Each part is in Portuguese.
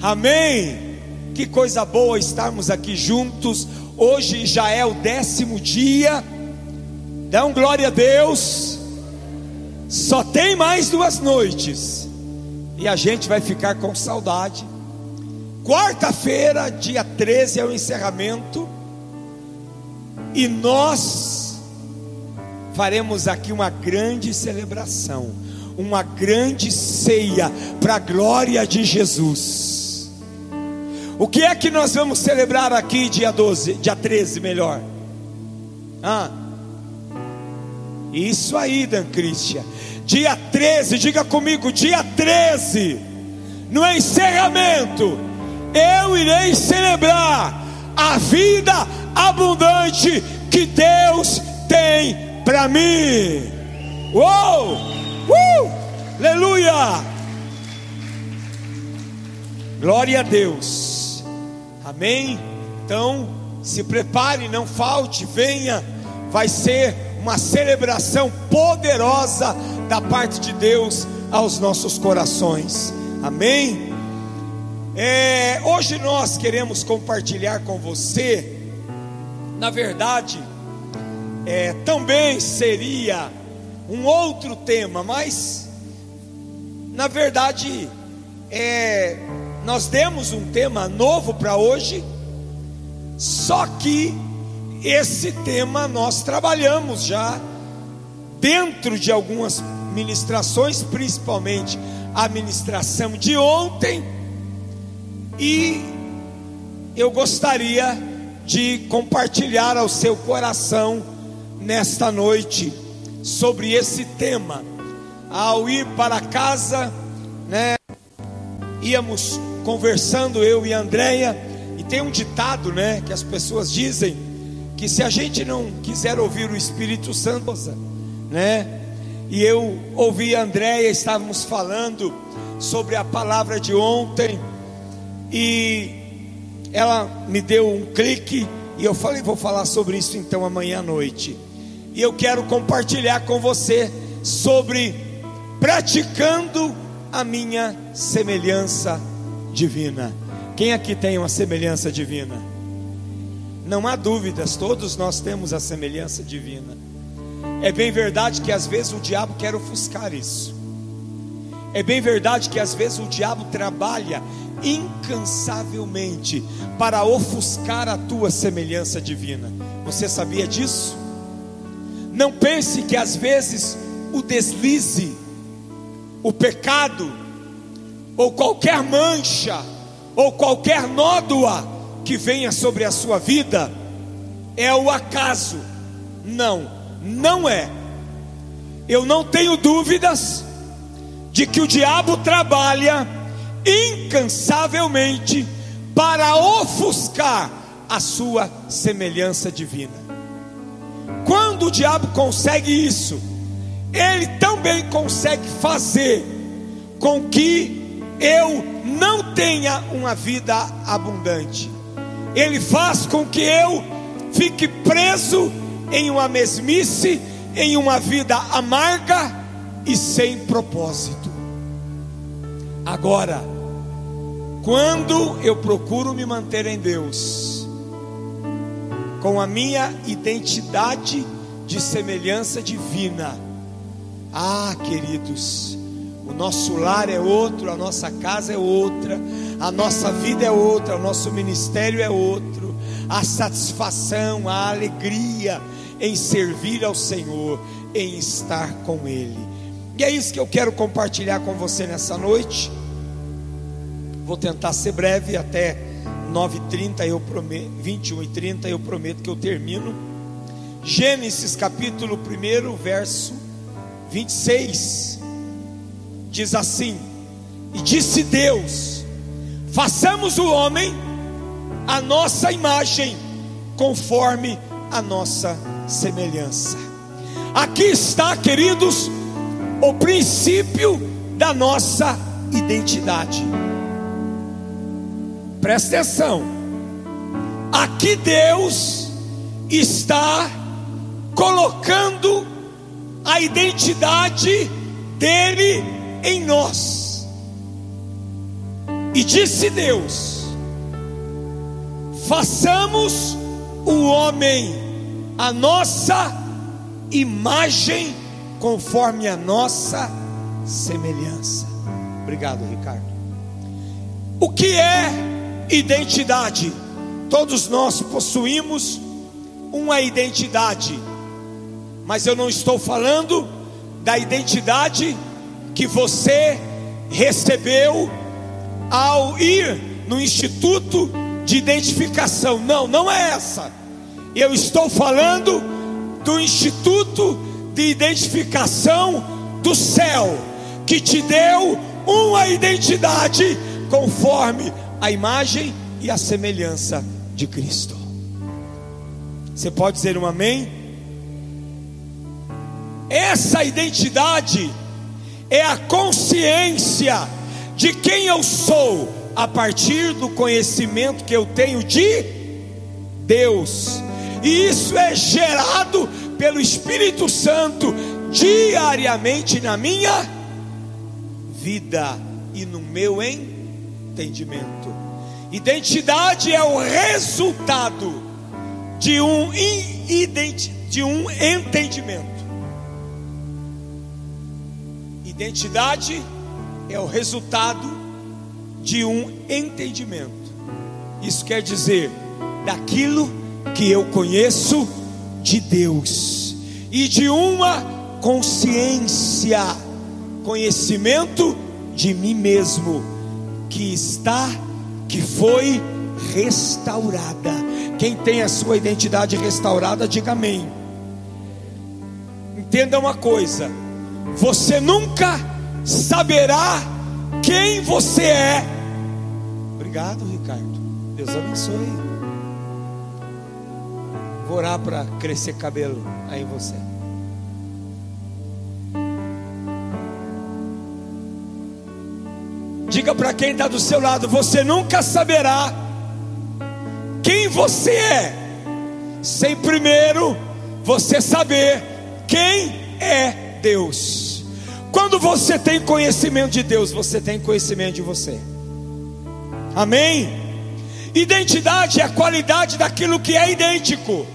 Amém. Que coisa boa estarmos aqui juntos. Hoje já é o décimo dia. Dão glória a Deus. Só tem mais duas noites. E a gente vai ficar com saudade. Quarta-feira, dia 13, é o encerramento. E nós faremos aqui uma grande celebração, uma grande ceia para a glória de Jesus. O que é que nós vamos celebrar aqui dia 12, dia 13 melhor? Ah, isso aí, Dan Cristian. Dia 13, diga comigo, dia 13, no encerramento, eu irei celebrar a vida abundante que Deus tem para mim. Uou! Uh! Aleluia! Glória a Deus. Amém? Então, se prepare, não falte, venha. Vai ser uma celebração poderosa da parte de Deus aos nossos corações. Amém? É, hoje nós queremos compartilhar com você, na verdade, é, também seria um outro tema, mas na verdade é, nós demos um tema novo para hoje, só que esse tema nós trabalhamos já dentro de algumas ministrações, principalmente a ministração de ontem, e eu gostaria de compartilhar ao seu coração nesta noite sobre esse tema. Ao ir para casa, né, íamos conversando eu e a Andréia, e tem um ditado, né, que as pessoas dizem que se a gente não quiser ouvir o Espírito Santo, né? E eu ouvi a Andréia, estávamos falando sobre a palavra de ontem, e ela me deu um clique, e eu falei, vou falar sobre isso então amanhã à noite. E eu quero compartilhar com você sobre praticando a minha semelhança divina. Quem aqui tem uma semelhança divina? Não há dúvidas, todos nós temos a semelhança divina. É bem verdade que às vezes o diabo quer ofuscar isso. É bem verdade que às vezes o diabo trabalha incansavelmente para ofuscar a tua semelhança divina. Você sabia disso? Não pense que às vezes o deslize, o pecado, ou qualquer mancha, ou qualquer nódoa que venha sobre a sua vida é o acaso. Não, não é. Eu não tenho dúvidas de que o diabo trabalha incansavelmente para ofuscar a sua semelhança divina. Quando o diabo consegue isso, ele também consegue fazer com que eu não tenha uma vida abundante ele faz com que eu fique preso em uma mesmice, em uma vida amarga e sem propósito. Agora, quando eu procuro me manter em Deus, com a minha identidade de semelhança divina, ah, queridos, o nosso lar é outro, a nossa casa é outra, a nossa vida é outra, o nosso ministério é outro, a satisfação, a alegria em servir ao Senhor, em estar com Ele. E é isso que eu quero compartilhar com você nessa noite. Vou tentar ser breve até 9h30, eu prometo, 21 e 30 eu prometo que eu termino. Gênesis capítulo 1, verso 26 diz assim: E disse Deus: façamos o homem a nossa imagem, conforme a nossa semelhança. Aqui está, queridos, o princípio da nossa identidade. Presta atenção. Aqui Deus está colocando a identidade dele em nós. E disse Deus: façamos o homem a nossa imagem, conforme a nossa semelhança. Obrigado, Ricardo. O que é identidade? Todos nós possuímos uma identidade, mas eu não estou falando da identidade que você recebeu ao ir no instituto de identificação. Não, não é essa. Eu estou falando do instituto de identificação do céu, que te deu uma identidade conforme a imagem e a semelhança de Cristo. Você pode dizer um amém? Essa identidade é a consciência de quem eu sou a partir do conhecimento que eu tenho de Deus. E isso é gerado pelo Espírito Santo diariamente na minha vida e no meu entendimento. Identidade é o resultado de um, de um entendimento. Identidade é o resultado de um entendimento. Isso quer dizer daquilo que eu conheço de Deus e de uma consciência, conhecimento de mim mesmo que está, que foi restaurada. Quem tem a sua identidade restaurada, diga amém. Entenda uma coisa você nunca saberá quem você é. Obrigado, Ricardo. Deus abençoe. Vou orar para crescer cabelo aí em você. Diga para quem está do seu lado: você nunca saberá quem você é, sem primeiro você saber quem é Deus. Quando você tem conhecimento de Deus, você tem conhecimento de você. Amém? Identidade é a qualidade daquilo que é idêntico.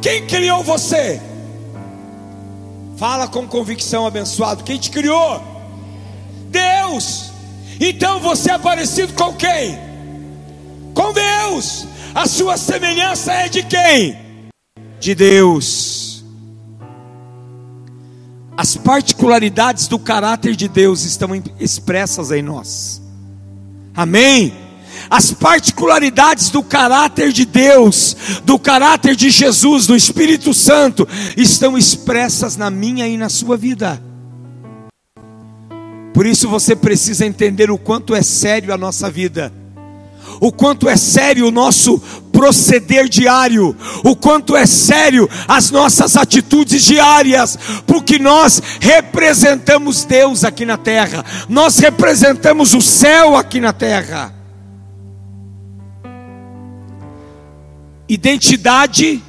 Quem criou você? Fala com convicção, abençoado. Quem te criou? Deus. Então você é parecido com quem? Com Deus. A sua semelhança é de quem? De Deus. As particularidades do caráter de Deus estão expressas em nós. Amém? As particularidades do caráter de Deus, do caráter de Jesus, do Espírito Santo, estão expressas na minha e na sua vida. Por isso você precisa entender o quanto é sério a nossa vida o quanto é sério o nosso proceder diário, o quanto é sério as nossas atitudes diárias, porque nós representamos Deus aqui na terra, nós representamos o céu aqui na terra. Identidade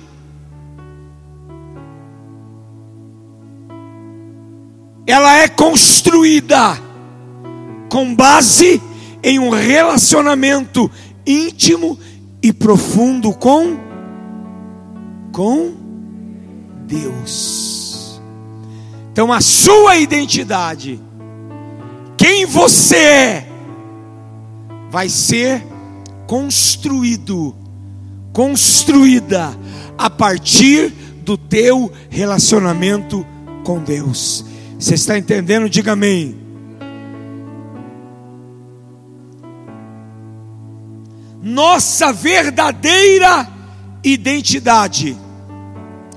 ela é construída com base em um relacionamento íntimo e profundo com com Deus. Então a sua identidade, quem você é, vai ser construído, construída a partir do teu relacionamento com Deus. Você está entendendo? Diga amém. Nossa verdadeira identidade.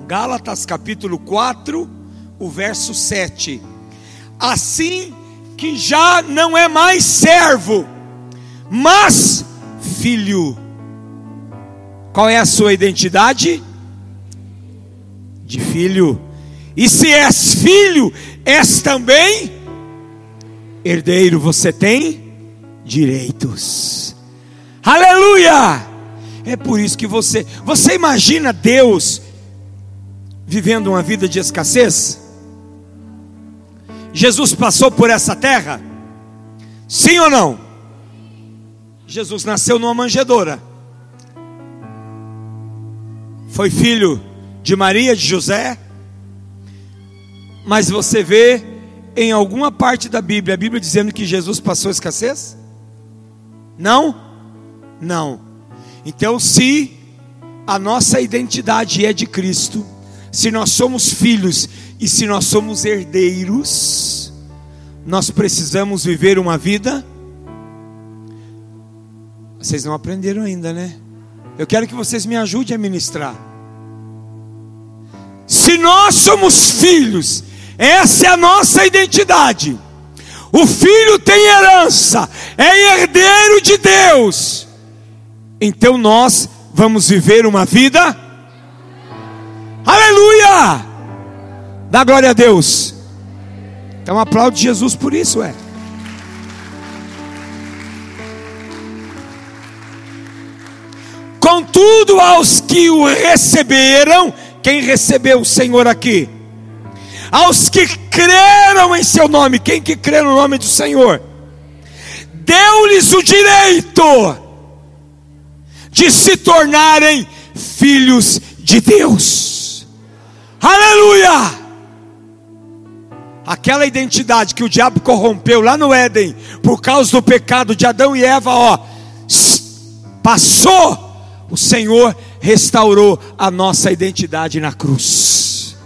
Gálatas capítulo 4, o verso 7. Assim que já não é mais servo, mas filho. Qual é a sua identidade? De filho. E se és filho, és também herdeiro, você tem direitos. Aleluia! É por isso que você, você imagina Deus vivendo uma vida de escassez? Jesus passou por essa terra, Sim ou não? Jesus nasceu numa manjedoura. Foi filho de Maria, de José. Mas você vê em alguma parte da Bíblia, a Bíblia dizendo que Jesus passou escassez? Não? Não. Então, se a nossa identidade é de Cristo, se nós somos filhos e se nós somos herdeiros, nós precisamos viver uma vida. Vocês não aprenderam ainda, né? Eu quero que vocês me ajudem a ministrar. Se nós somos filhos, essa é a nossa identidade. O filho tem herança, é herdeiro de Deus. Então nós vamos viver uma vida. Aleluia! Dá glória a Deus. Então aplaude Jesus por isso, é. Contudo, aos que o receberam, quem recebeu o Senhor aqui? Aos que creram em seu nome, quem que crê no nome do Senhor? Deu-lhes o direito de se tornarem filhos de Deus. Aleluia! Aquela identidade que o diabo corrompeu lá no Éden, por causa do pecado de Adão e Eva, ó, passou, o Senhor restaurou a nossa identidade na cruz.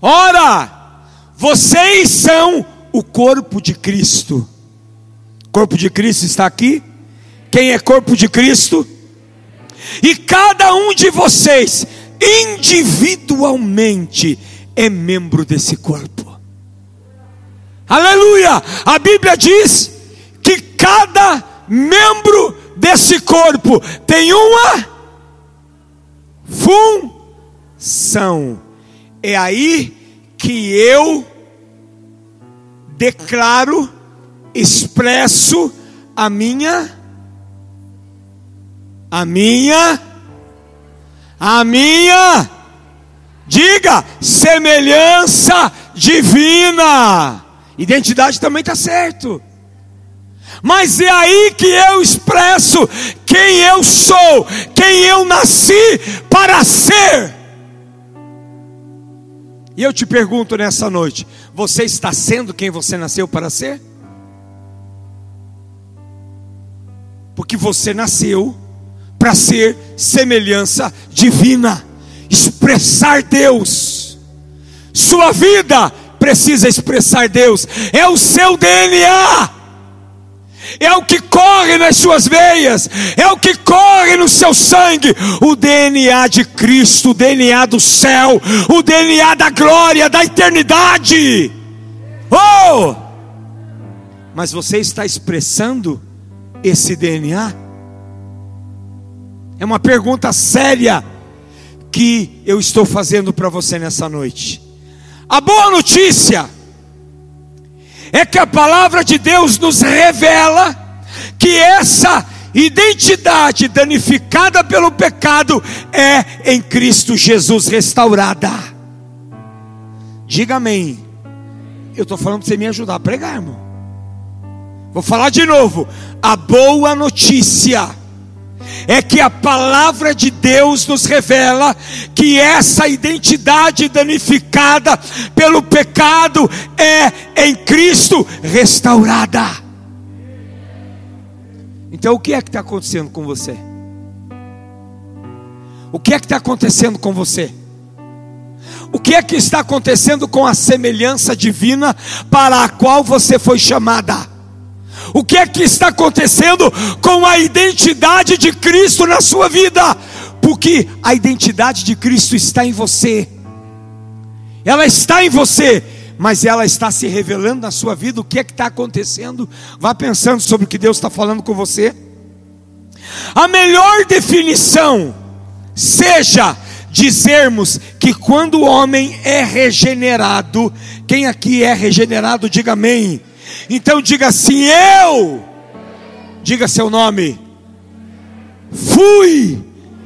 Ora, vocês são o corpo de Cristo. O corpo de Cristo está aqui? Quem é corpo de Cristo? E cada um de vocês, individualmente, é membro desse corpo. Aleluia! A Bíblia diz que cada membro desse corpo tem uma função. É aí que eu declaro, expresso a minha a minha a minha diga semelhança divina. Identidade também está certo. Mas é aí que eu expresso quem eu sou, quem eu nasci para ser. E eu te pergunto nessa noite: você está sendo quem você nasceu para ser? Porque você nasceu para ser semelhança divina, expressar Deus. Sua vida precisa expressar Deus, é o seu DNA é o que corre nas suas veias, é o que corre no seu sangue, o DNA de Cristo, o DNA do céu, o DNA da glória, da eternidade. Oh! Mas você está expressando esse DNA? É uma pergunta séria que eu estou fazendo para você nessa noite. A boa notícia é que a palavra de Deus nos revela que essa identidade danificada pelo pecado é em Cristo Jesus restaurada. Diga amém. Eu estou falando para você me ajudar a pregar, irmão. Vou falar de novo. A boa notícia é que a palavra de Deus nos revela que essa identidade danificada pelo pecado é em Cristo restaurada. Então o que é que está acontecendo com você? O que é que está acontecendo com você? O que é que está acontecendo com a semelhança divina para a qual você foi chamada? O que é que está acontecendo com a identidade de Cristo na sua vida? Porque a identidade de Cristo está em você. Ela está em você, mas ela está se revelando na sua vida. O que é que está acontecendo? Vá pensando sobre o que Deus está falando com você. A melhor definição seja dizermos que quando o homem é regenerado, quem aqui é regenerado, diga amém. Então diga assim: Eu, diga seu nome, fui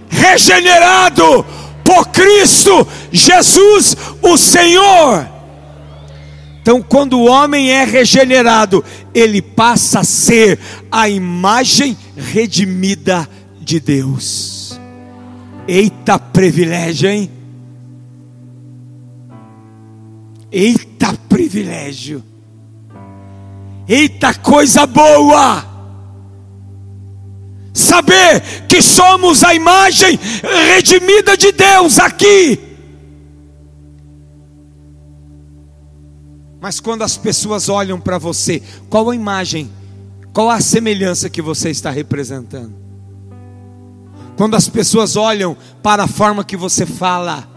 regenerado por Cristo Jesus, o Senhor. Então, quando o homem é regenerado, ele passa a ser a imagem redimida de Deus. Eita privilégio, hein? Eita privilégio. Eita coisa boa. Saber que somos a imagem redimida de Deus aqui. Mas quando as pessoas olham para você, qual a imagem, qual a semelhança que você está representando? Quando as pessoas olham para a forma que você fala,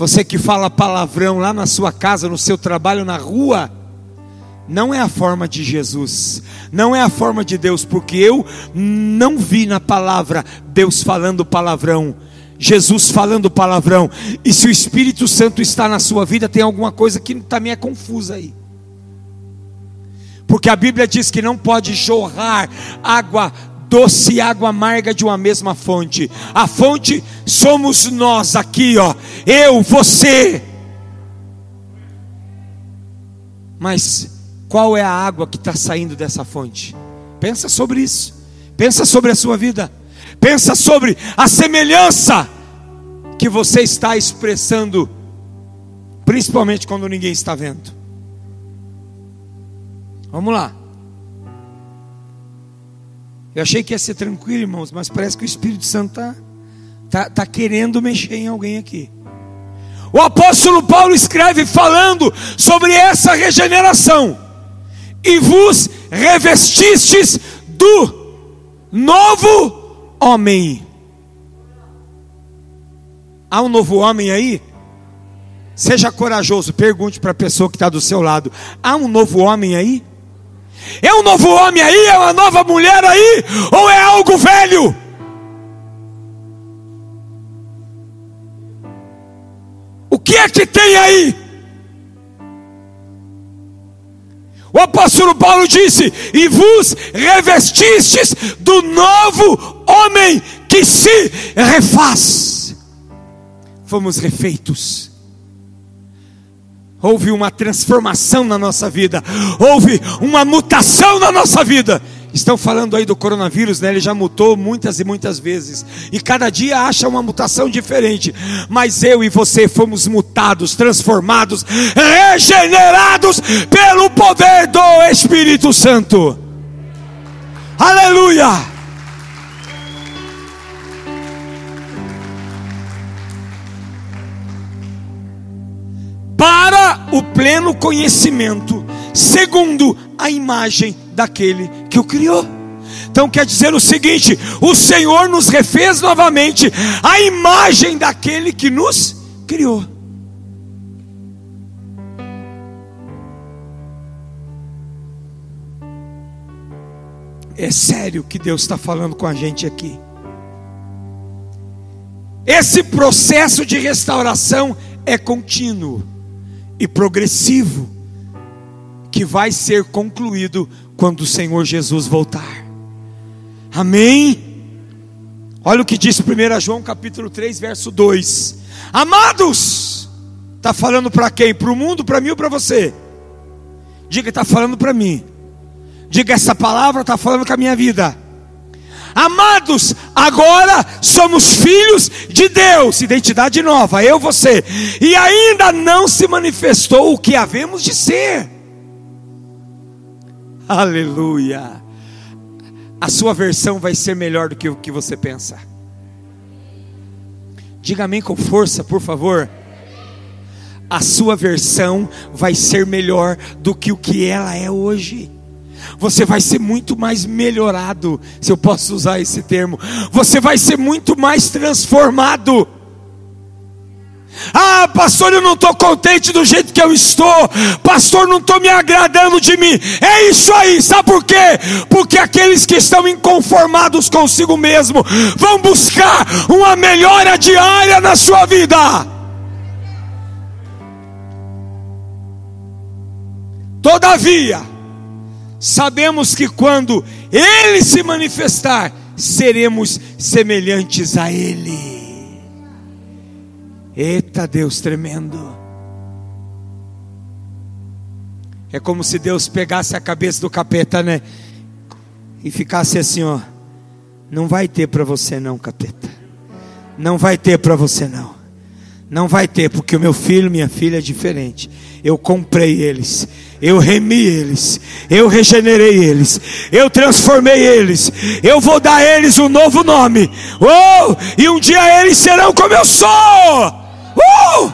você que fala palavrão lá na sua casa, no seu trabalho, na rua, não é a forma de Jesus, não é a forma de Deus, porque eu não vi na palavra Deus falando palavrão Jesus falando palavrão, e se o Espírito Santo está na sua vida, tem alguma coisa que também é confusa aí. Porque a Bíblia diz que não pode jorrar água doce e água amarga de uma mesma fonte. A fonte somos nós aqui, ó. Eu, você. Mas qual é a água que está saindo dessa fonte? Pensa sobre isso. Pensa sobre a sua vida. Pensa sobre a semelhança que você está expressando, principalmente quando ninguém está vendo. Vamos lá. Eu achei que ia ser tranquilo, irmãos, mas parece que o Espírito Santo está tá, tá querendo mexer em alguém aqui. O apóstolo Paulo escreve falando sobre essa regeneração. E vos revestistes do novo homem. Há um novo homem aí? Seja corajoso, pergunte para a pessoa que está do seu lado: há um novo homem aí? É um novo homem aí? É uma nova mulher aí? Ou é algo velho? O que é que tem aí? O apóstolo Paulo disse: E vos revestistes do novo homem que se refaz. Fomos refeitos. Houve uma transformação na nossa vida, houve uma mutação na nossa vida. Estão falando aí do coronavírus, né? Ele já mutou muitas e muitas vezes. E cada dia acha uma mutação diferente. Mas eu e você fomos mutados, transformados, regenerados pelo poder do Espírito Santo. Aleluia! Para o pleno conhecimento, segundo a imagem daquele que o criou. Então quer dizer o seguinte: o Senhor nos refez novamente a imagem daquele que nos criou. É sério que Deus está falando com a gente aqui. Esse processo de restauração é contínuo e progressivo, que vai ser concluído quando o Senhor Jesus voltar. Amém? Olha o que diz 1 João capítulo 3, verso 2. Amados, está falando para quem? Para o mundo, para mim ou para você? Diga, está falando para mim. Diga, essa palavra está falando com a minha vida. Amados, agora somos filhos de Deus, identidade nova, eu, você, e ainda não se manifestou o que havemos de ser. Aleluia. A sua versão vai ser melhor do que o que você pensa. Diga amém com força, por favor. A sua versão vai ser melhor do que o que ela é hoje. Você vai ser muito mais melhorado, se eu posso usar esse termo. Você vai ser muito mais transformado. Ah, pastor, eu não estou contente do jeito que eu estou. Pastor, não estou me agradando de mim. É isso aí, sabe por quê? Porque aqueles que estão inconformados consigo mesmo vão buscar uma melhora diária na sua vida. Todavia, sabemos que quando Ele se manifestar, seremos semelhantes a Ele. Eita Deus tremendo. É como se Deus pegasse a cabeça do capeta, né? E ficasse assim, ó. Não vai ter para você não, capeta. Não vai ter para você não. Não vai ter, porque o meu filho, minha filha é diferente. Eu comprei eles, eu remi eles, eu regenerei eles, eu transformei eles, eu vou dar a eles um novo nome. Oh! E um dia eles serão como eu sou. Oh!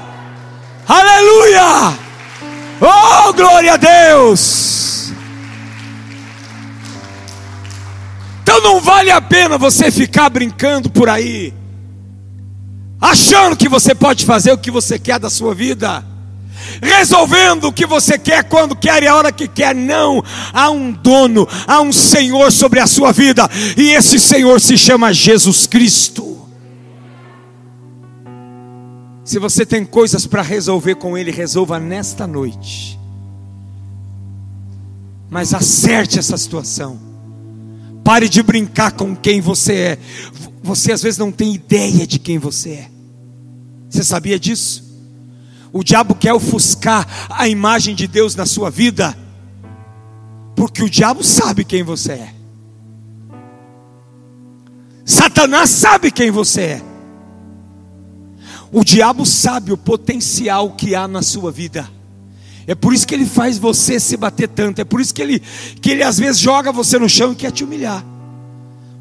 Aleluia! Oh, glória a Deus! Então não vale a pena você ficar brincando por aí, achando que você pode fazer o que você quer da sua vida, resolvendo o que você quer, quando quer e a hora que quer. Não, há um dono, há um Senhor sobre a sua vida, e esse Senhor se chama Jesus Cristo. Se você tem coisas para resolver com Ele, resolva nesta noite. Mas acerte essa situação. Pare de brincar com quem você é. Você às vezes não tem ideia de quem você é. Você sabia disso? O diabo quer ofuscar a imagem de Deus na sua vida, porque o diabo sabe quem você é. Satanás sabe quem você é. O diabo sabe o potencial que há na sua vida. É por isso que ele faz você se bater tanto. É por isso que ele, que ele às vezes joga você no chão e quer te humilhar.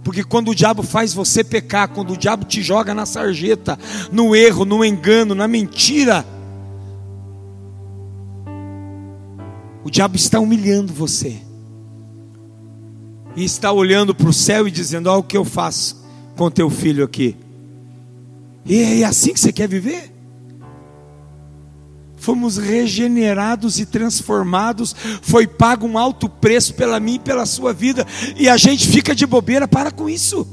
Porque quando o diabo faz você pecar, quando o diabo te joga na sarjeta, no erro, no engano, na mentira, o diabo está humilhando você. E está olhando para o céu e dizendo: Olha o que eu faço com teu filho aqui. E é assim que você quer viver? Fomos regenerados e transformados, foi pago um alto preço pela mim e pela sua vida, e a gente fica de bobeira, para com isso.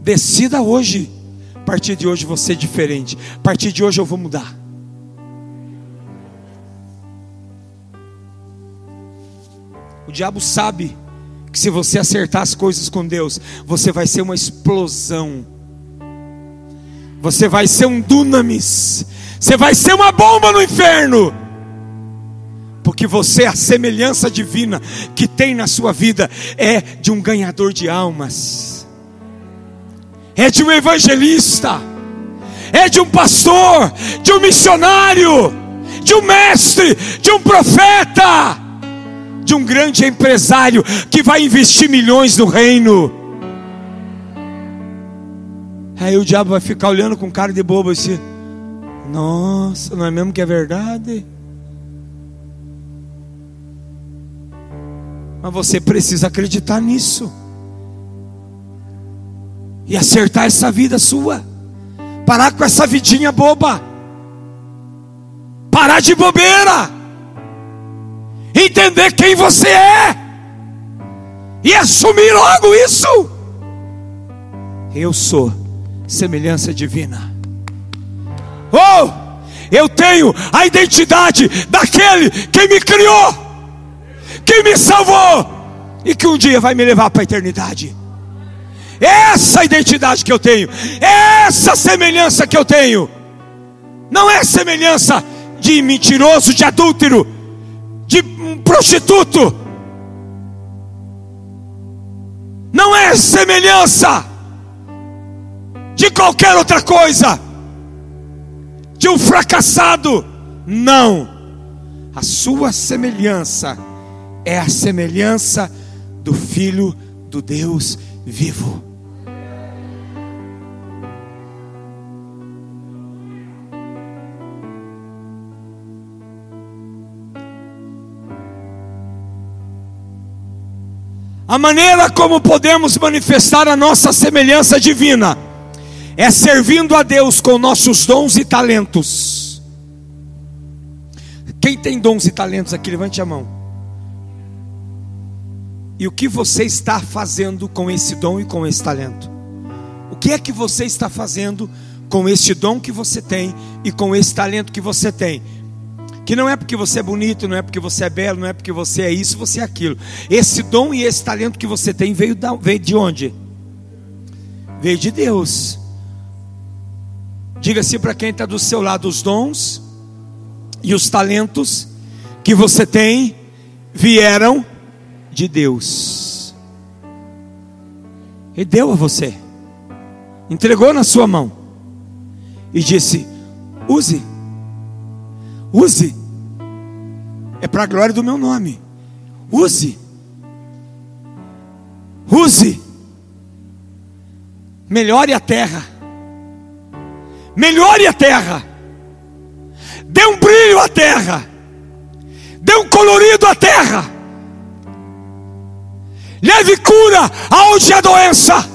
Decida hoje, a partir de hoje você é diferente, a partir de hoje eu vou mudar. O diabo sabe que se você acertar as coisas com Deus, você vai ser uma explosão você vai ser um dunamis. Você vai ser uma bomba no inferno. Porque você, a semelhança divina que tem na sua vida, é de um ganhador de almas, é de um evangelista, é de um pastor, de um missionário, de um mestre, de um profeta, de um grande empresário que vai investir milhões no reino. Aí o diabo vai ficar olhando com cara de bobo assim. Nossa, não é mesmo que é verdade? Mas você precisa acreditar nisso. E acertar essa vida sua. Parar com essa vidinha boba. Parar de bobeira. Entender quem você é. E assumir logo isso. Eu sou semelhança divina. Oh, eu tenho a identidade daquele que me criou, que me salvou e que um dia vai me levar para a eternidade. Essa identidade que eu tenho, essa semelhança que eu tenho, não é semelhança de mentiroso, de adúltero, de prostituto, não é semelhança de qualquer outra coisa, de um fracassado. Não, a sua semelhança é a semelhança do Filho do Deus vivo. A maneira como podemos manifestar a nossa semelhança divina é servindo a Deus com nossos dons e talentos. Quem tem dons e talentos aqui, levante a mão. E o que você está fazendo com esse dom e com esse talento? O que é que você está fazendo com esse dom que você tem e com esse talento que você tem? Que não é porque você é bonito, não é porque você é belo, não é porque você é isso, você é aquilo. Esse dom e esse talento que você tem veio, de onde? Veio de Deus. Diga assim para quem está do seu lado: os dons e os talentos que você tem vieram de Deus. Ele deu a você, entregou na sua mão e disse: use, use, é para a glória do meu nome, use, use, melhore a terra, melhore a terra, dê um brilho à terra, dê um colorido à terra. Leve cura aonde há doença.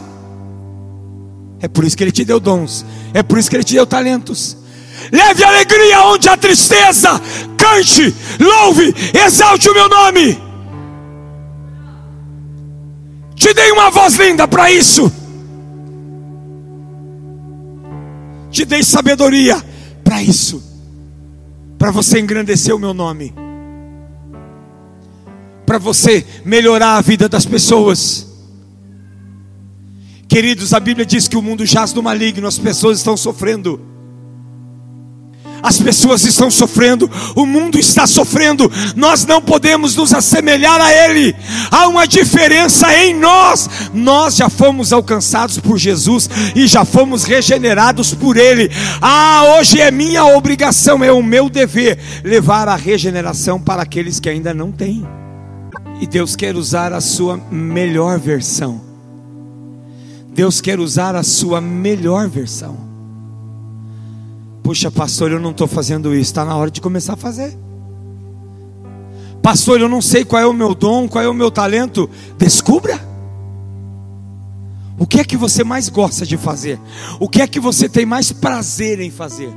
É por isso que Ele te deu dons, é por isso que Ele te deu talentos. Leve alegria onde há tristeza, cante, louve, exalte o meu nome. Te dei uma voz linda para isso. Te dei sabedoria para isso, para você engrandecer o meu nome para você melhorar a vida das pessoas. Queridos, a Bíblia diz que o mundo jaz do maligno, as pessoas estão sofrendo. As pessoas estão sofrendo, o mundo está sofrendo, nós não podemos nos assemelhar a Ele, há uma diferença em nós. Nós já fomos alcançados por Jesus e já fomos regenerados por Ele. Ah, hoje é minha obrigação, é o meu dever levar a regeneração para aqueles que ainda não têm. E Deus quer usar a sua melhor versão. Deus quer usar a sua melhor versão. Puxa, pastor, eu não estou fazendo isso. Está na hora de começar a fazer. Pastor, eu não sei qual é o meu dom, qual é o meu talento. Descubra. O que é que você mais gosta de fazer? O que é que você tem mais prazer em fazer?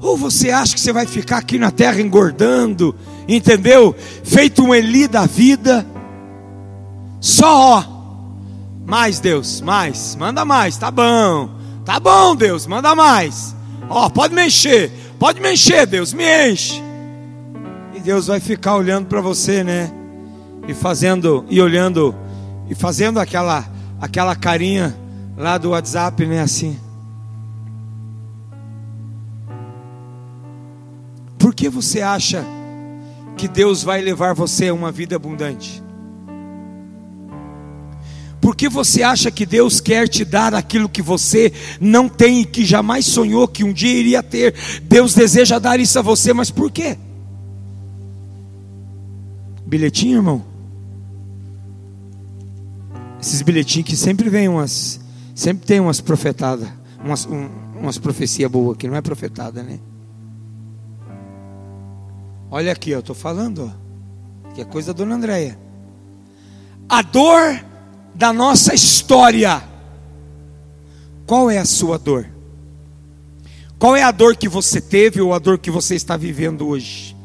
Ou você acha que você vai ficar aqui na terra engordando, entendeu? Feito um Eli da vida, só ó, mais Deus, mais, manda mais, tá bom, tá bom Deus, manda mais, ó, pode mexer, pode mexer Deus, me enche, e Deus vai ficar olhando para você, né? E fazendo, e olhando, e fazendo aquela, aquela carinha lá do WhatsApp, né? Assim. Por que você acha que Deus vai levar você a uma vida abundante? Por que você acha que Deus quer te dar aquilo que você não tem e que jamais sonhou que um dia iria ter? Deus deseja dar isso a você, mas por quê? Bilhetinho, irmão? Esses bilhetinhos que sempre vem umas, sempre tem umas profetadas, umas, um, umas profecias boas, que não é profetada, né? Olha aqui, eu estou falando, ó, que é coisa da dona Andréia. A dor da nossa história. Qual é a sua dor? Qual é a dor que você teve ou a dor que você está vivendo hoje?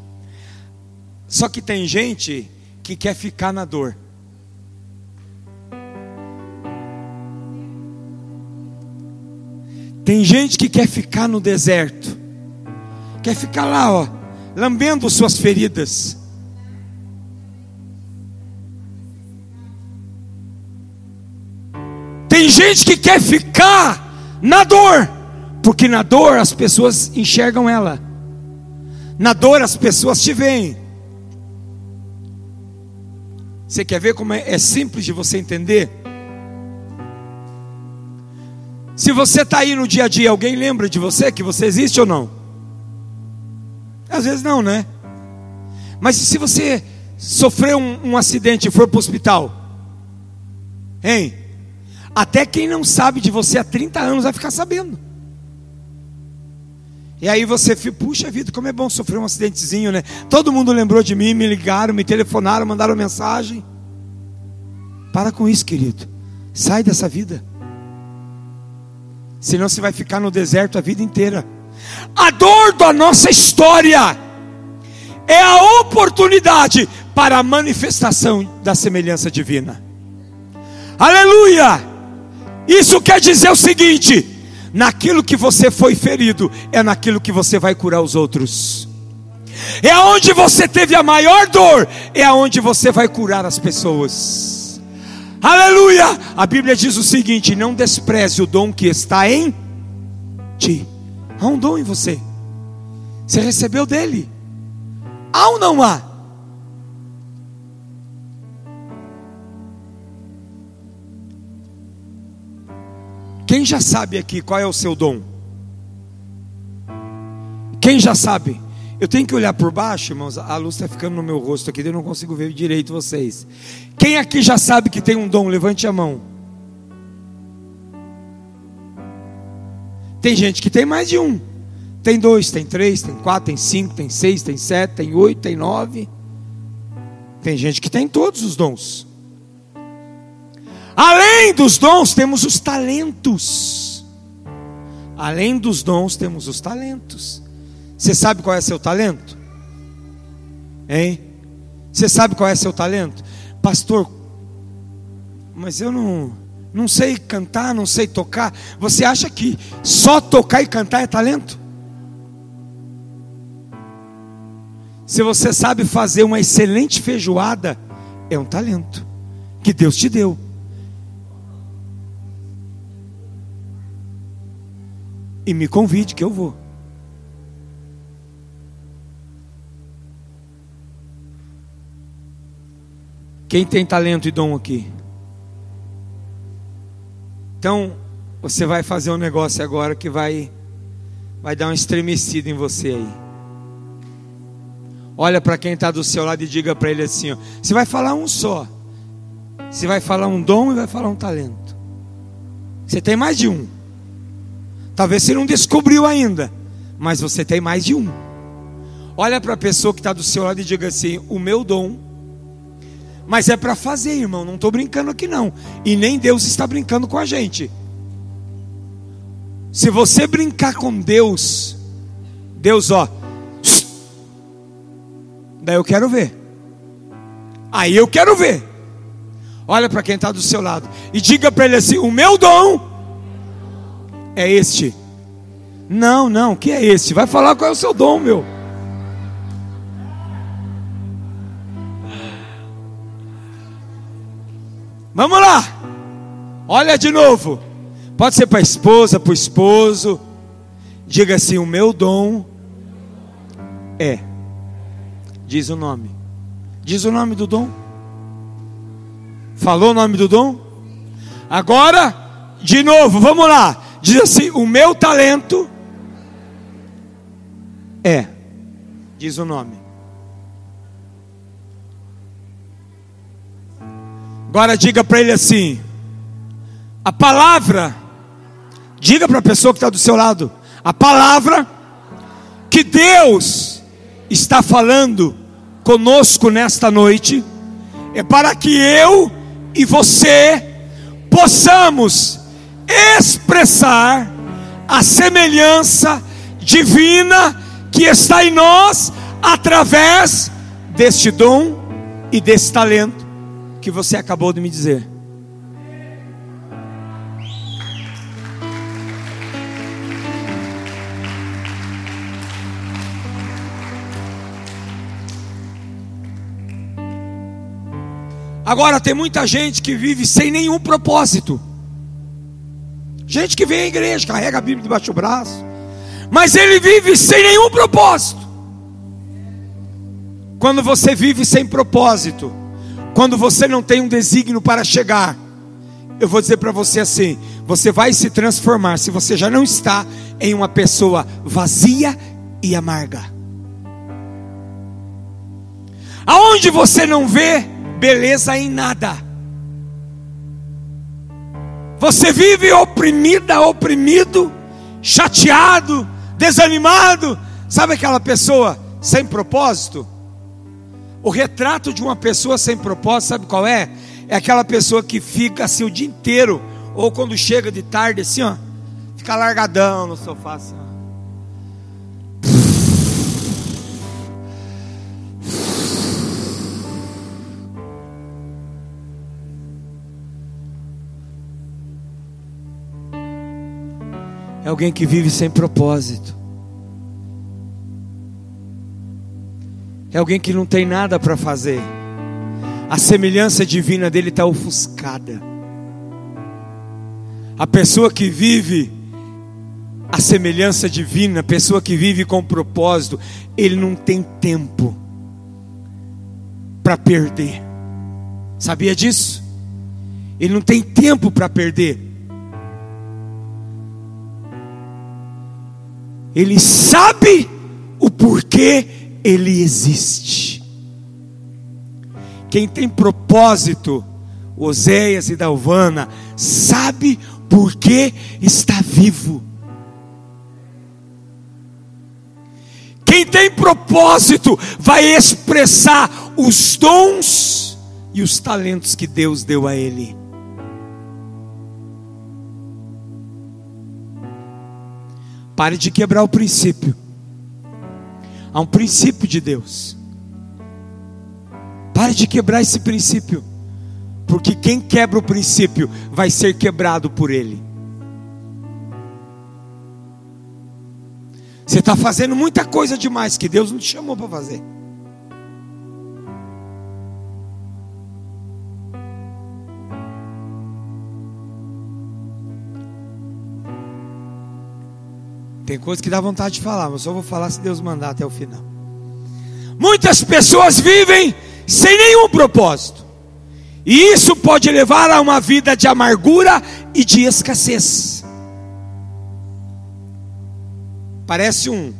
Só que tem gente que quer ficar na dor. Tem gente que quer ficar no deserto. Quer ficar lá, ó lambendo suas feridas. Tem gente que quer ficar na dor, porque na dor as pessoas enxergam ela, na dor as pessoas te veem. Você quer ver como é, é simples de você entender? Se você está aí no dia a dia, alguém lembra de você que você existe ou não? Às vezes não, né? Mas se você sofreu um, um acidente e for para o hospital, hein? Até quem não sabe de você há 30 anos vai ficar sabendo. E aí você fica, puxa vida, como é bom sofrer um acidentezinho, né? Todo mundo lembrou de mim, me ligaram, me telefonaram, mandaram mensagem. Para com isso, querido. Sai dessa vida. Senão você vai ficar no deserto a vida inteira. A dor da nossa história é a oportunidade para a manifestação da semelhança divina. Aleluia! Isso quer dizer o seguinte: naquilo que você foi ferido, é naquilo que você vai curar os outros. É aonde você teve a maior dor, é aonde você vai curar as pessoas. Aleluia! A Bíblia diz o seguinte: não despreze o dom que está em ti. Há um dom em você. Você recebeu dele. Há ou não há? Quem já sabe aqui qual é o seu dom? Quem já sabe? Eu tenho que olhar por baixo, irmãos. A luz está ficando no meu rosto aqui, eu não consigo ver direito vocês. Quem aqui já sabe que tem um dom? Levante a mão. Tem gente que tem mais de um. Tem dois, tem três, tem quatro, tem cinco, tem seis, tem sete, tem oito, tem nove. Tem gente que tem todos os dons. Além dos dons, temos os talentos. Além dos dons, temos os talentos. Você sabe qual é seu talento? Hein? Você sabe qual é seu talento? Pastor, mas eu não, não sei cantar, não sei tocar. Você acha que só tocar e cantar é talento? Se você sabe fazer uma excelente feijoada, é um talento que Deus te deu. E me convide que eu vou. Quem tem talento e dom aqui? Então, você vai fazer um negócio agora que vai vai dar um estremecido em você aí. Olha para quem está do seu lado e diga para ele assim: ó, você vai falar um só. Você vai falar um dom e vai falar um talento. Você tem mais de um. Talvez você não descobriu ainda, mas você tem mais de um. Olha para a pessoa que está do seu lado e diga assim: o meu dom. Mas é para fazer, irmão. Não estou brincando aqui não. E nem Deus está brincando com a gente. Se você brincar com Deus, Deus, ó, daí eu quero ver. Aí eu quero ver. Olha para quem está do seu lado e diga para ele assim: o meu dom é este. Não, não, que é este? Vai falar qual é o seu dom, meu. Vamos lá. Olha de novo. Pode ser para a esposa, para o esposo. Diga assim: o meu dom é. Diz o nome. Diz o nome do dom. Falou o nome do dom? Agora, de novo, vamos lá. Diz assim: O meu talento é, diz o nome. Agora diga para ele assim: a palavra, diga para a pessoa que está do seu lado, a palavra que Deus está falando conosco nesta noite é para que eu e você possamos expressar a semelhança divina que está em nós através deste dom e desse talento que você acabou de me dizer. Agora tem muita gente que vive sem nenhum propósito. Gente que vem à igreja, carrega a Bíblia debaixo do braço, mas ele vive sem nenhum propósito. Quando você vive sem propósito, quando você não tem um desígnio para chegar, eu vou dizer para você assim: você vai se transformar, se você já não está, em uma pessoa vazia e amarga. Aonde você não vê beleza em nada. Você vive oprimida, oprimido, chateado, desanimado. Sabe aquela pessoa sem propósito? O retrato de uma pessoa sem propósito, sabe qual é? É aquela pessoa que fica assim o dia inteiro, ou quando chega de tarde, assim, ó, fica largadão no sofá, assim, ó. É alguém que vive sem propósito. É alguém que não tem nada para fazer. A semelhança divina dele está ofuscada. A pessoa que vive a semelhança divina, pessoa que vive com propósito, ele não tem tempo para perder. Sabia disso? Ele não tem tempo para perder. Ele sabe o porquê ele existe. Quem tem propósito, Oséias e Dalvana, sabe por que está vivo. Quem tem propósito vai expressar os dons e os talentos que Deus deu a ele. Pare de quebrar o princípio. Há um princípio de Deus. Pare de quebrar esse princípio. Porque quem quebra o princípio vai ser quebrado por ele. Você está fazendo muita coisa demais que Deus não te chamou para fazer. Tem coisa que dá vontade de falar, mas só vou falar se Deus mandar até o final. Muitas pessoas vivem sem nenhum propósito, e isso pode levar a uma vida de amargura e de escassez. Parece um,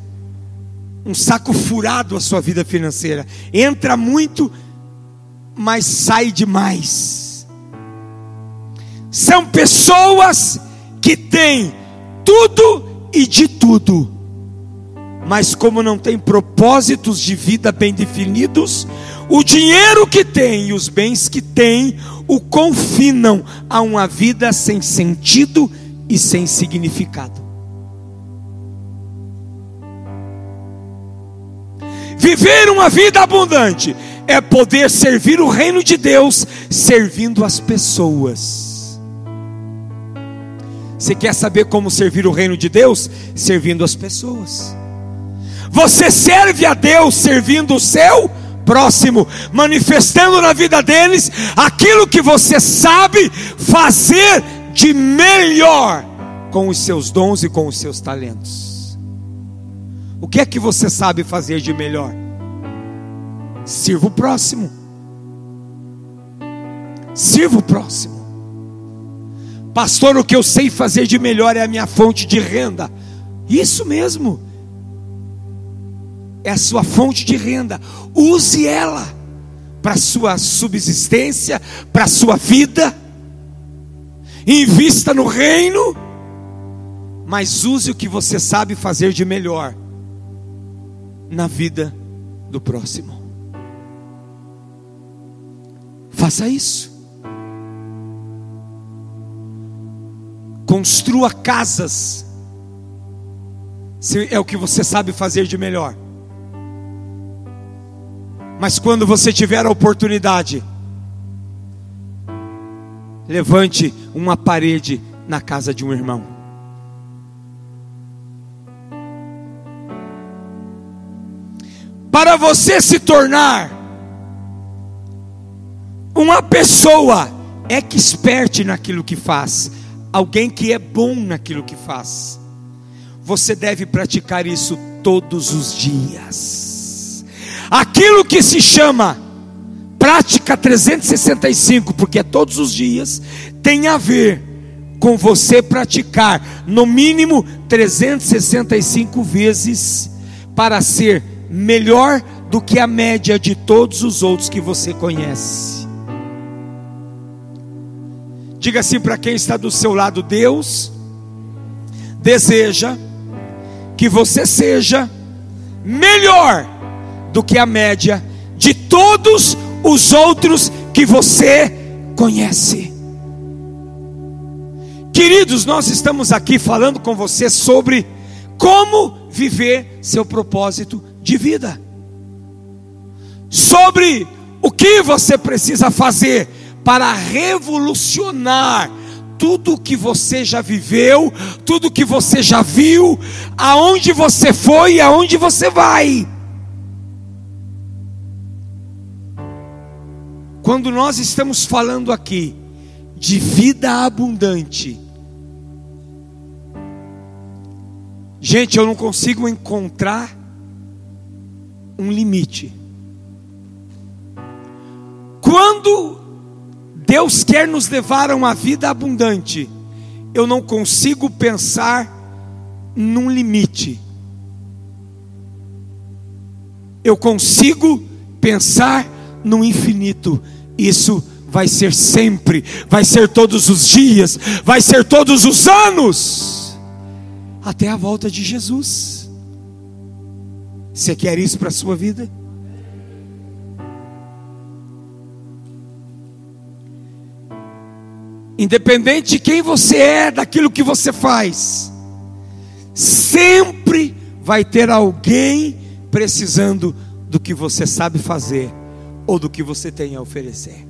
um saco furado a sua vida financeira. Entra muito, mas sai demais. São pessoas que têm tudo e de tudo, mas como não tem propósitos de vida bem definidos, o dinheiro que tem e os bens que tem o confinam a uma vida sem sentido e sem significado. Viver uma vida abundante é poder servir o reino de Deus servindo as pessoas. Você quer saber como servir o reino de Deus? Servindo as pessoas. Você serve a Deus servindo o seu próximo, manifestando na vida deles aquilo que você sabe fazer de melhor com os seus dons e com os seus talentos. O que é que você sabe fazer de melhor? Sirva o próximo. Sirva o próximo. Pastor, o que eu sei fazer de melhor é a minha fonte de renda. Isso mesmo. É a sua fonte de renda. Use ela para sua subsistência, para sua vida. Invista no reino, mas use o que você sabe fazer de melhor na vida do próximo. Faça isso. Construa casas. Se é o que você sabe fazer de melhor. Mas quando você tiver a oportunidade, levante uma parede na casa de um irmão. Para você se tornar uma pessoa expert naquilo que faz, alguém que é bom naquilo que faz. Você deve praticar isso todos os dias. Aquilo que se chama prática 365, porque é todos os dias, tem a ver com você praticar no mínimo 365 vezes para ser melhor do que a média de todos os outros que você conhece. Diga assim para quem está do seu lado: Deus deseja que você seja melhor do que a média de todos os outros que você conhece. Queridos, nós estamos aqui falando com você sobre como viver seu propósito de vida, sobre o que você precisa fazer para revolucionar tudo que você já viveu, tudo que você já viu, aonde você foi e aonde você vai. Quando nós estamos falando aqui de vida abundante, Gente, eu não consigo encontrar um limite. Quando Deus quer nos levar a uma vida abundante, eu não consigo pensar num limite. Eu consigo pensar no infinito. Isso vai ser sempre, vai ser todos os dias, vai ser todos os anos, até a volta de Jesus. Você quer isso para a sua vida? Independente de quem você é, daquilo que você faz, sempre vai ter alguém precisando do que você sabe fazer ou do que você tem a oferecer.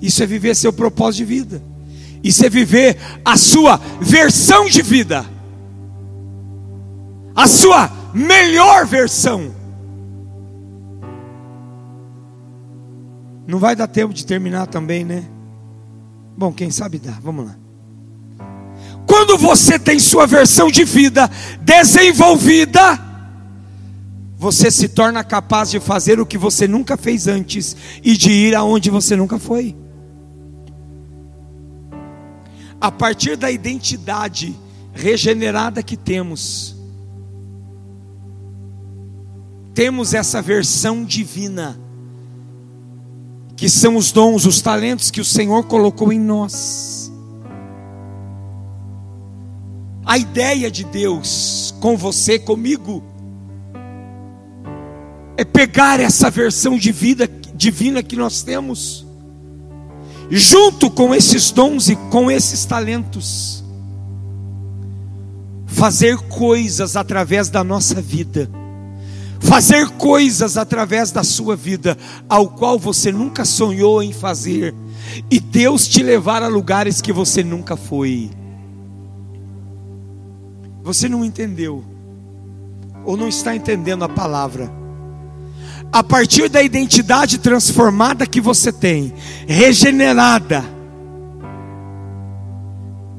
Isso é viver seu propósito de vida. Isso é viver a sua versão de vida. A sua melhor versão. Não vai dar tempo de terminar também, né? Bom, quem sabe dá. Vamos lá. Quando você tem sua versão de vida desenvolvida, você se torna capaz de fazer o que você nunca fez antes e de ir aonde você nunca foi. A partir da identidade regenerada que temos, temos essa versão divina, que são os dons, os talentos que o Senhor colocou em nós. A ideia de Deus com você, comigo, é pegar essa versão de vida divina que nós temos, junto com esses dons e com esses talentos, fazer coisas através da nossa vida fazer coisas através da sua vida, ao qual você nunca sonhou em fazer, e Deus te levar a lugares que você nunca foi. Você não entendeu, ou não está entendendo a palavra. A partir da identidade transformada que você tem, regenerada,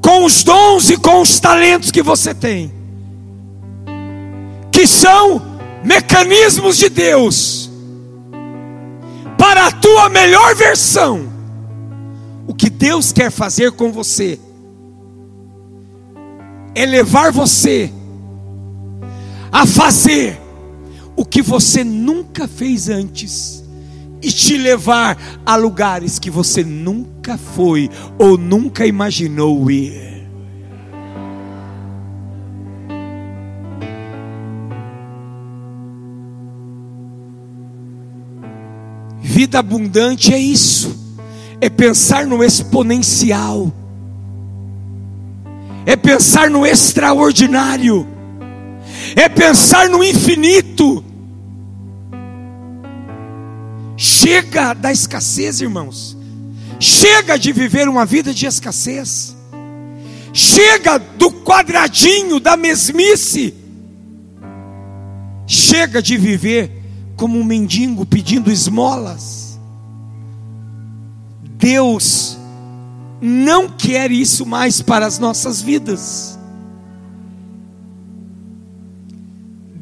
com os dons e com os talentos que você tem, que são mecanismos de Deus para a tua melhor versão. O que Deus quer fazer com você é levar você a fazer o que você nunca fez antes e te levar a lugares que você nunca foi ou nunca imaginou ir. Vida abundante é isso, é pensar no exponencial, é pensar no extraordinário, é pensar no infinito. Chega da escassez, irmãos. Chega de viver uma vida de escassez. Chega do quadradinho da mesmice. Chega de viver como um mendigo pedindo esmolas. Deus não quer isso mais para as nossas vidas.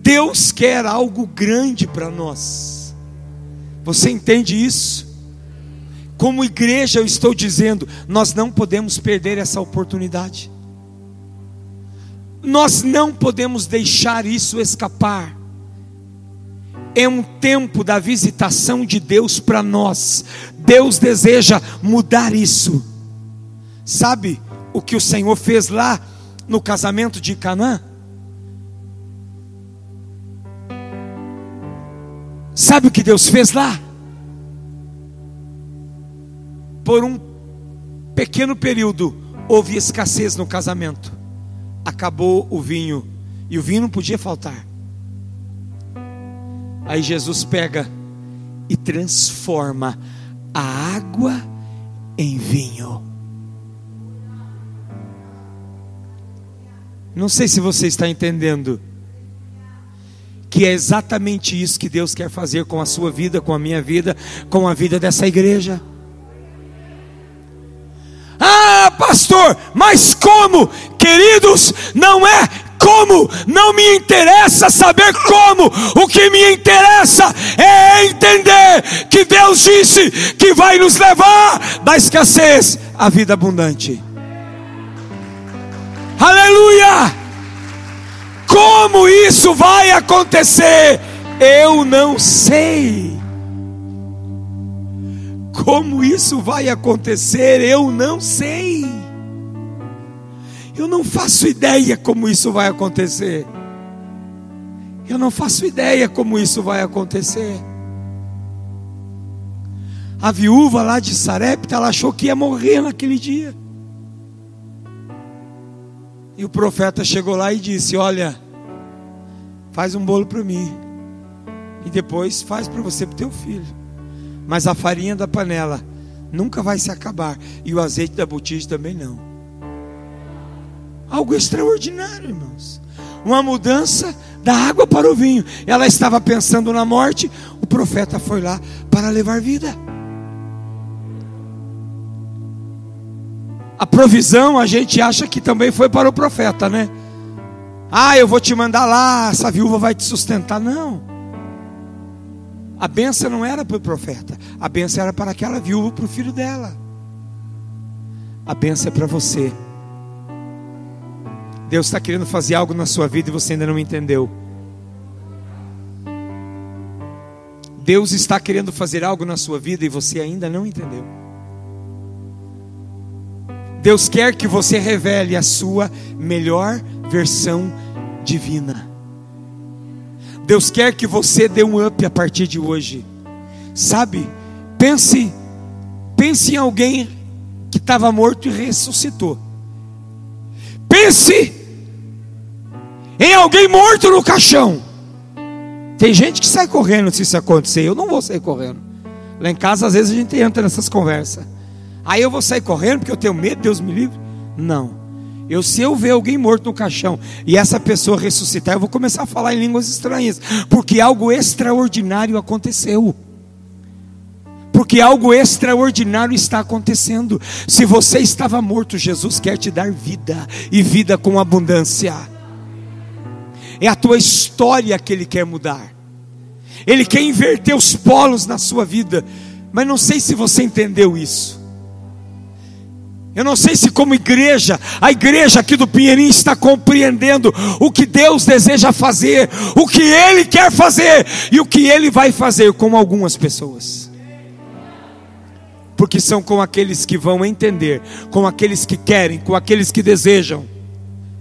Deus quer algo grande para nós. Você entende isso? Como igreja, eu estou dizendo, nós não podemos perder essa oportunidade. Nós não podemos deixar isso escapar é um tempo da visitação de Deus para nós. Deus deseja mudar isso. Sabe o que o Senhor fez lá no casamento de Canaã? Sabe o que Deus fez lá? Por um pequeno período houve escassez no casamento. Acabou o vinho e o vinho não podia faltar. Aí Jesus pega e transforma a água em vinho. Não sei se você está entendendo. Que é exatamente isso que Deus quer fazer com a sua vida, com a minha vida, com a vida dessa igreja. Ah, pastor, mas como? Queridos, não é como, não me interessa saber como, o que me interessa é entender que Deus disse que vai nos levar da escassez à vida abundante. Aleluia! Como isso vai acontecer? Eu não sei. Como isso vai acontecer? Eu não sei. Eu não faço ideia como isso vai acontecer. Eu não faço ideia como isso vai acontecer. A viúva lá de Sarepta, ela achou que ia morrer naquele dia. E o profeta chegou lá e disse: Olha, faz um bolo para mim. E depois faz para você para o teu filho. Mas a farinha da panela nunca vai se acabar. E o azeite da botija também não. Algo extraordinário, irmãos. Uma mudança da água para o vinho. Ela estava pensando na morte. O profeta foi lá para levar vida. A provisão a gente acha que também foi para o profeta, né? Ah, eu vou te mandar lá, essa viúva vai te sustentar. Não. A benção não era para o profeta, a benção era para aquela viúva, para o filho dela. A benção é para você. Deus está querendo fazer algo na sua vida e você ainda não entendeu. Deus está querendo fazer algo na sua vida e você ainda não entendeu. Deus quer que você revele a sua melhor versão divina. Deus quer que você dê um up a partir de hoje. Sabe? Pense, pense em alguém que estava morto e ressuscitou. Pense em alguém morto no caixão. Tem gente que sai correndo se isso acontecer. Eu não vou sair correndo. Lá em casa, às vezes, a gente entra nessas conversas. Aí eu vou sair correndo porque eu tenho medo, Deus me livre. Não. Eu, se eu ver alguém morto no caixão e essa pessoa ressuscitar, eu vou começar a falar em línguas estranhas, porque algo extraordinário aconteceu. Porque algo extraordinário está acontecendo. Se você estava morto, Jesus quer te dar vida e vida com abundância. É a tua história que Ele quer mudar. Ele quer inverter os polos na sua vida. Mas não sei se você entendeu isso. Eu não sei se, como igreja, a igreja aqui do Pinheirinho está compreendendo o que Deus deseja fazer, o que Ele quer fazer e o que Ele vai fazer com algumas pessoas. Porque são com aqueles que vão entender, com aqueles que querem, com aqueles que desejam.